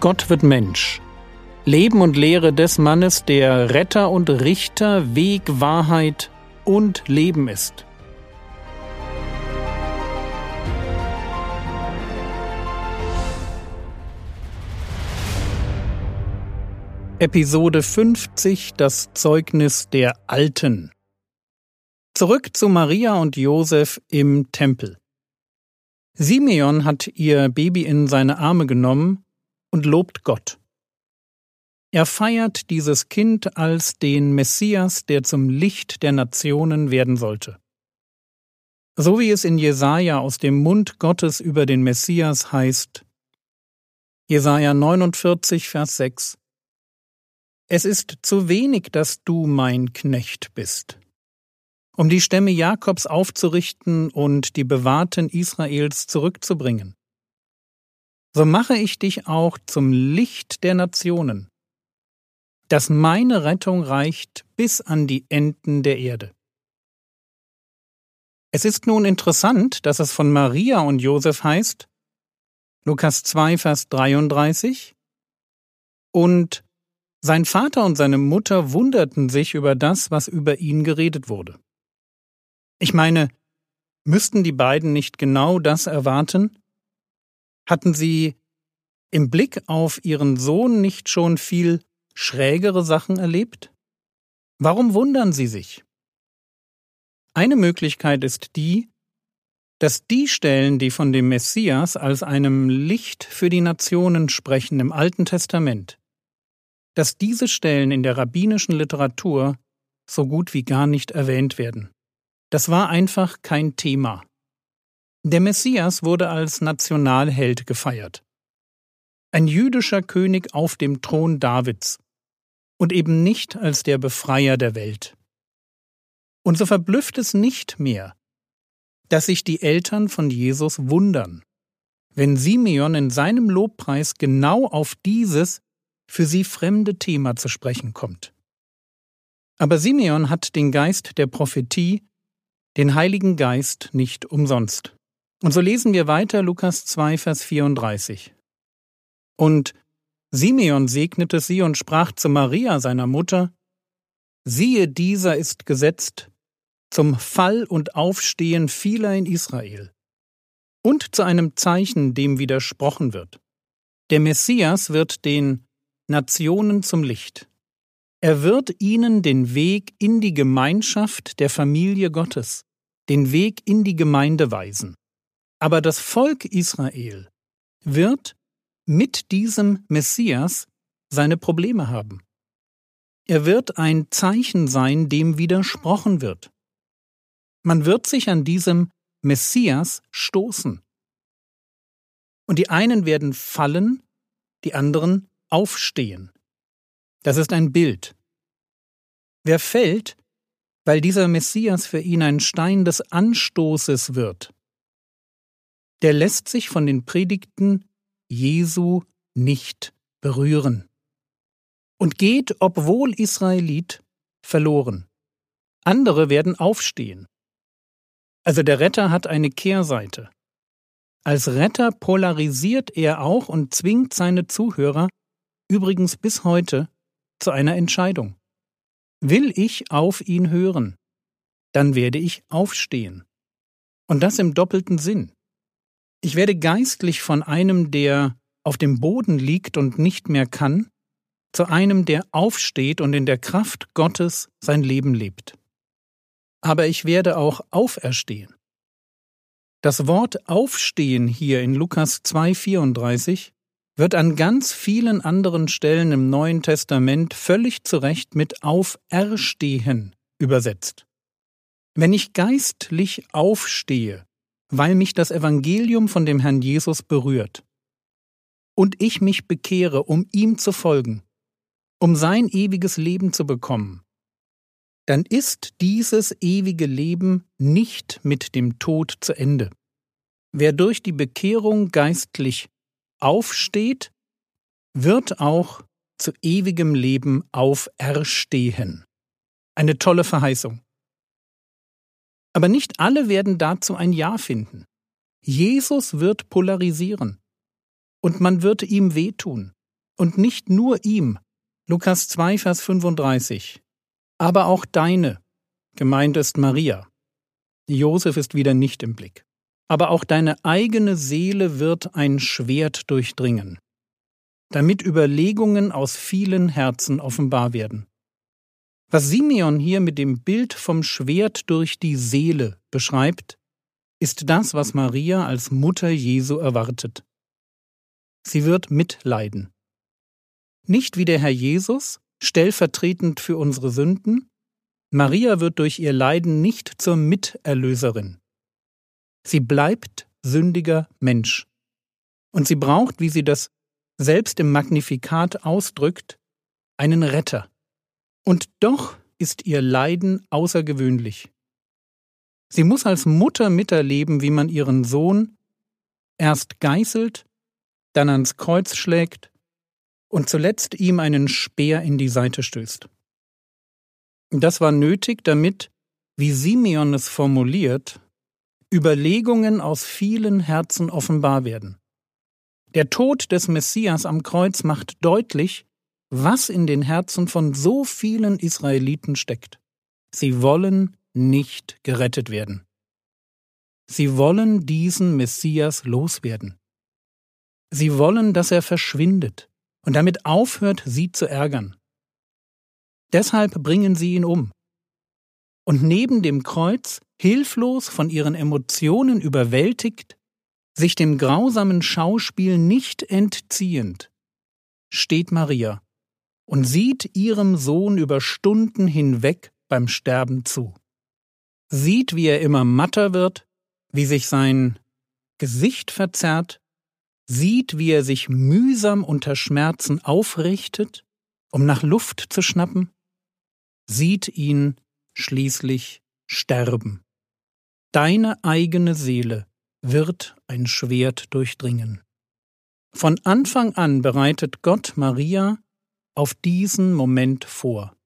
Gott wird Mensch. Leben und Lehre des Mannes, der Retter und Richter, Weg, Wahrheit und Leben ist. Episode 50 Das Zeugnis der Alten Zurück zu Maria und Josef im Tempel. Simeon hat ihr Baby in seine Arme genommen und lobt Gott. Er feiert dieses Kind als den Messias, der zum Licht der Nationen werden sollte. So wie es in Jesaja aus dem Mund Gottes über den Messias heißt, Jesaja 49, Vers 6 Es ist zu wenig, dass du mein Knecht bist, um die Stämme Jakobs aufzurichten und die Bewahrten Israels zurückzubringen so mache ich dich auch zum Licht der Nationen, dass meine Rettung reicht bis an die Enden der Erde. Es ist nun interessant, dass es von Maria und Josef heißt, Lukas 2, Vers 33, und sein Vater und seine Mutter wunderten sich über das, was über ihn geredet wurde. Ich meine, müssten die beiden nicht genau das erwarten? Hatten Sie im Blick auf Ihren Sohn nicht schon viel schrägere Sachen erlebt? Warum wundern Sie sich? Eine Möglichkeit ist die, dass die Stellen, die von dem Messias als einem Licht für die Nationen sprechen im Alten Testament, dass diese Stellen in der rabbinischen Literatur so gut wie gar nicht erwähnt werden. Das war einfach kein Thema. Der Messias wurde als Nationalheld gefeiert. Ein jüdischer König auf dem Thron Davids und eben nicht als der Befreier der Welt. Und so verblüfft es nicht mehr, dass sich die Eltern von Jesus wundern, wenn Simeon in seinem Lobpreis genau auf dieses für sie fremde Thema zu sprechen kommt. Aber Simeon hat den Geist der Prophetie, den Heiligen Geist nicht umsonst. Und so lesen wir weiter Lukas 2, Vers 34. Und Simeon segnete sie und sprach zu Maria, seiner Mutter, Siehe, dieser ist gesetzt zum Fall und Aufstehen vieler in Israel und zu einem Zeichen, dem widersprochen wird. Der Messias wird den Nationen zum Licht. Er wird ihnen den Weg in die Gemeinschaft der Familie Gottes, den Weg in die Gemeinde weisen. Aber das Volk Israel wird mit diesem Messias seine Probleme haben. Er wird ein Zeichen sein, dem widersprochen wird. Man wird sich an diesem Messias stoßen. Und die einen werden fallen, die anderen aufstehen. Das ist ein Bild. Wer fällt, weil dieser Messias für ihn ein Stein des Anstoßes wird, der lässt sich von den Predigten Jesu nicht berühren und geht, obwohl Israelit, verloren. Andere werden aufstehen. Also der Retter hat eine Kehrseite. Als Retter polarisiert er auch und zwingt seine Zuhörer, übrigens bis heute, zu einer Entscheidung. Will ich auf ihn hören, dann werde ich aufstehen. Und das im doppelten Sinn. Ich werde geistlich von einem, der auf dem Boden liegt und nicht mehr kann, zu einem, der aufsteht und in der Kraft Gottes sein Leben lebt. Aber ich werde auch auferstehen. Das Wort Aufstehen hier in Lukas 2,34 wird an ganz vielen anderen Stellen im Neuen Testament völlig zu Recht mit Auferstehen übersetzt. Wenn ich geistlich aufstehe, weil mich das Evangelium von dem Herrn Jesus berührt. Und ich mich bekehre, um ihm zu folgen, um sein ewiges Leben zu bekommen, dann ist dieses ewige Leben nicht mit dem Tod zu Ende. Wer durch die Bekehrung geistlich aufsteht, wird auch zu ewigem Leben auferstehen. Eine tolle Verheißung. Aber nicht alle werden dazu ein Ja finden. Jesus wird polarisieren. Und man wird ihm wehtun. und nicht nur ihm. Lukas 2, Vers 35. Aber auch deine, gemeint ist Maria. Josef ist wieder nicht im Blick. Aber auch deine eigene Seele wird ein Schwert durchdringen, damit Überlegungen aus vielen Herzen offenbar werden. Was Simeon hier mit dem Bild vom Schwert durch die Seele beschreibt, ist das, was Maria als Mutter Jesu erwartet. Sie wird mitleiden. Nicht wie der Herr Jesus, stellvertretend für unsere Sünden, Maria wird durch ihr Leiden nicht zur Miterlöserin. Sie bleibt sündiger Mensch. Und sie braucht, wie sie das selbst im Magnifikat ausdrückt, einen Retter. Und doch ist ihr Leiden außergewöhnlich. Sie muss als Mutter miterleben, wie man ihren Sohn erst geißelt, dann ans Kreuz schlägt und zuletzt ihm einen Speer in die Seite stößt. Das war nötig, damit, wie Simeon es formuliert, Überlegungen aus vielen Herzen offenbar werden. Der Tod des Messias am Kreuz macht deutlich, was in den Herzen von so vielen Israeliten steckt. Sie wollen nicht gerettet werden. Sie wollen diesen Messias loswerden. Sie wollen, dass er verschwindet und damit aufhört, sie zu ärgern. Deshalb bringen sie ihn um. Und neben dem Kreuz, hilflos von ihren Emotionen überwältigt, sich dem grausamen Schauspiel nicht entziehend, steht Maria und sieht ihrem Sohn über Stunden hinweg beim Sterben zu. Sieht, wie er immer matter wird, wie sich sein Gesicht verzerrt, sieht, wie er sich mühsam unter Schmerzen aufrichtet, um nach Luft zu schnappen, sieht ihn schließlich sterben. Deine eigene Seele wird ein Schwert durchdringen. Von Anfang an bereitet Gott Maria auf diesen Moment vor.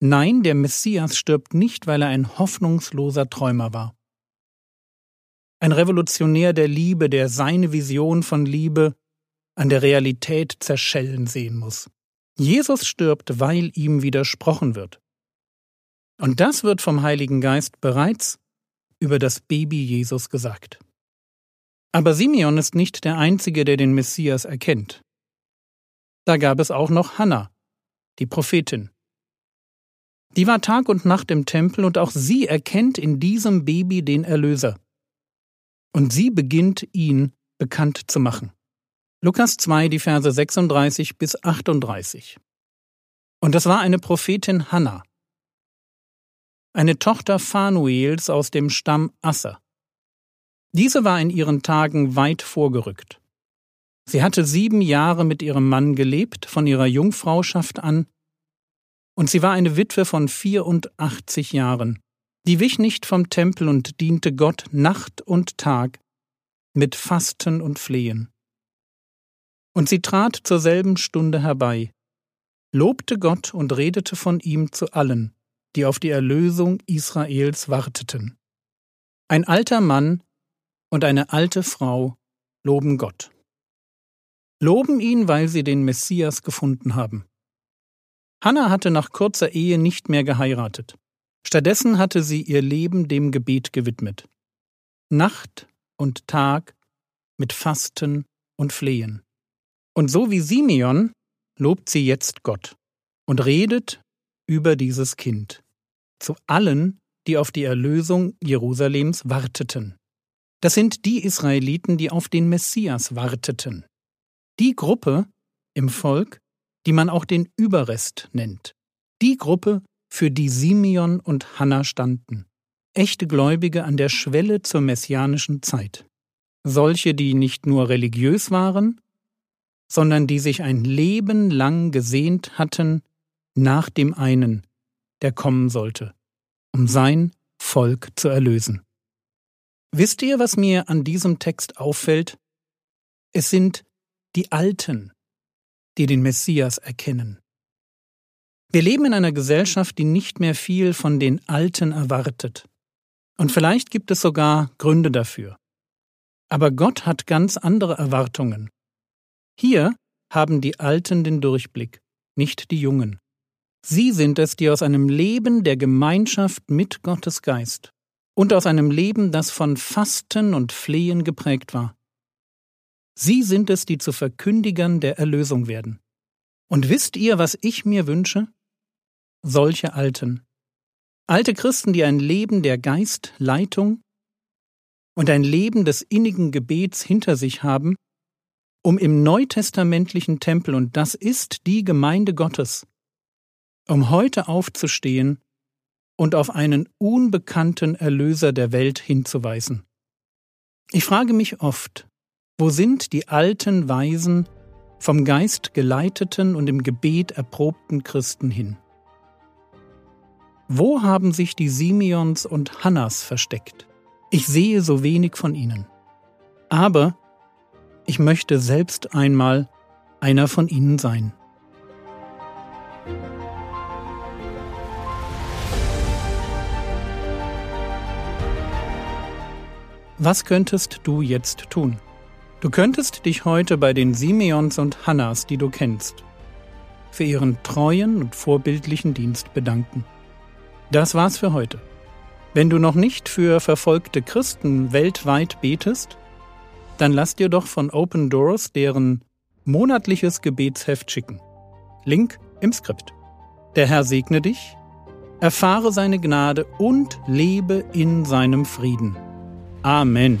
Nein, der Messias stirbt nicht, weil er ein hoffnungsloser Träumer war. Ein Revolutionär der Liebe, der seine Vision von Liebe an der Realität zerschellen sehen muss. Jesus stirbt, weil ihm widersprochen wird. Und das wird vom Heiligen Geist bereits über das Baby Jesus gesagt. Aber Simeon ist nicht der Einzige, der den Messias erkennt. Da gab es auch noch Hannah, die Prophetin. Die war Tag und Nacht im Tempel und auch sie erkennt in diesem Baby den Erlöser. Und sie beginnt ihn bekannt zu machen. Lukas 2, die Verse 36 bis 38. Und das war eine Prophetin Hannah, eine Tochter Phanuels aus dem Stamm Asser. Diese war in ihren Tagen weit vorgerückt. Sie hatte sieben Jahre mit ihrem Mann gelebt, von ihrer Jungfrauschaft an, und sie war eine Witwe von 84 Jahren. Die wich nicht vom Tempel und diente Gott Nacht und Tag mit Fasten und Flehen. Und sie trat zur selben Stunde herbei, lobte Gott und redete von ihm zu allen, die auf die Erlösung Israels warteten. Ein alter Mann und eine alte Frau loben Gott loben ihn, weil sie den Messias gefunden haben. Hannah hatte nach kurzer Ehe nicht mehr geheiratet. Stattdessen hatte sie ihr Leben dem Gebet gewidmet. Nacht und Tag mit Fasten und Flehen. Und so wie Simeon lobt sie jetzt Gott und redet über dieses Kind zu allen, die auf die Erlösung Jerusalems warteten. Das sind die Israeliten, die auf den Messias warteten. Die Gruppe im Volk, die man auch den Überrest nennt. Die Gruppe, für die Simeon und Hannah standen. Echte Gläubige an der Schwelle zur messianischen Zeit. Solche, die nicht nur religiös waren, sondern die sich ein Leben lang gesehnt hatten nach dem einen, der kommen sollte, um sein Volk zu erlösen. Wisst ihr, was mir an diesem Text auffällt? Es sind die Alten, die den Messias erkennen. Wir leben in einer Gesellschaft, die nicht mehr viel von den Alten erwartet. Und vielleicht gibt es sogar Gründe dafür. Aber Gott hat ganz andere Erwartungen. Hier haben die Alten den Durchblick, nicht die Jungen. Sie sind es, die aus einem Leben der Gemeinschaft mit Gottes Geist und aus einem Leben, das von Fasten und Flehen geprägt war. Sie sind es, die zu Verkündigern der Erlösung werden. Und wisst ihr, was ich mir wünsche? Solche Alten. Alte Christen, die ein Leben der Geistleitung und ein Leben des innigen Gebets hinter sich haben, um im neutestamentlichen Tempel, und das ist die Gemeinde Gottes, um heute aufzustehen und auf einen unbekannten Erlöser der Welt hinzuweisen. Ich frage mich oft, wo sind die alten, weisen, vom Geist geleiteten und im Gebet erprobten Christen hin? Wo haben sich die Simeons und Hannas versteckt? Ich sehe so wenig von ihnen. Aber ich möchte selbst einmal einer von ihnen sein. Was könntest du jetzt tun? Du könntest dich heute bei den Simeons und Hannas, die du kennst, für ihren treuen und vorbildlichen Dienst bedanken. Das war's für heute. Wenn du noch nicht für verfolgte Christen weltweit betest, dann lass dir doch von Open Doors deren monatliches Gebetsheft schicken. Link im Skript. Der Herr segne dich, erfahre seine Gnade und lebe in seinem Frieden. Amen.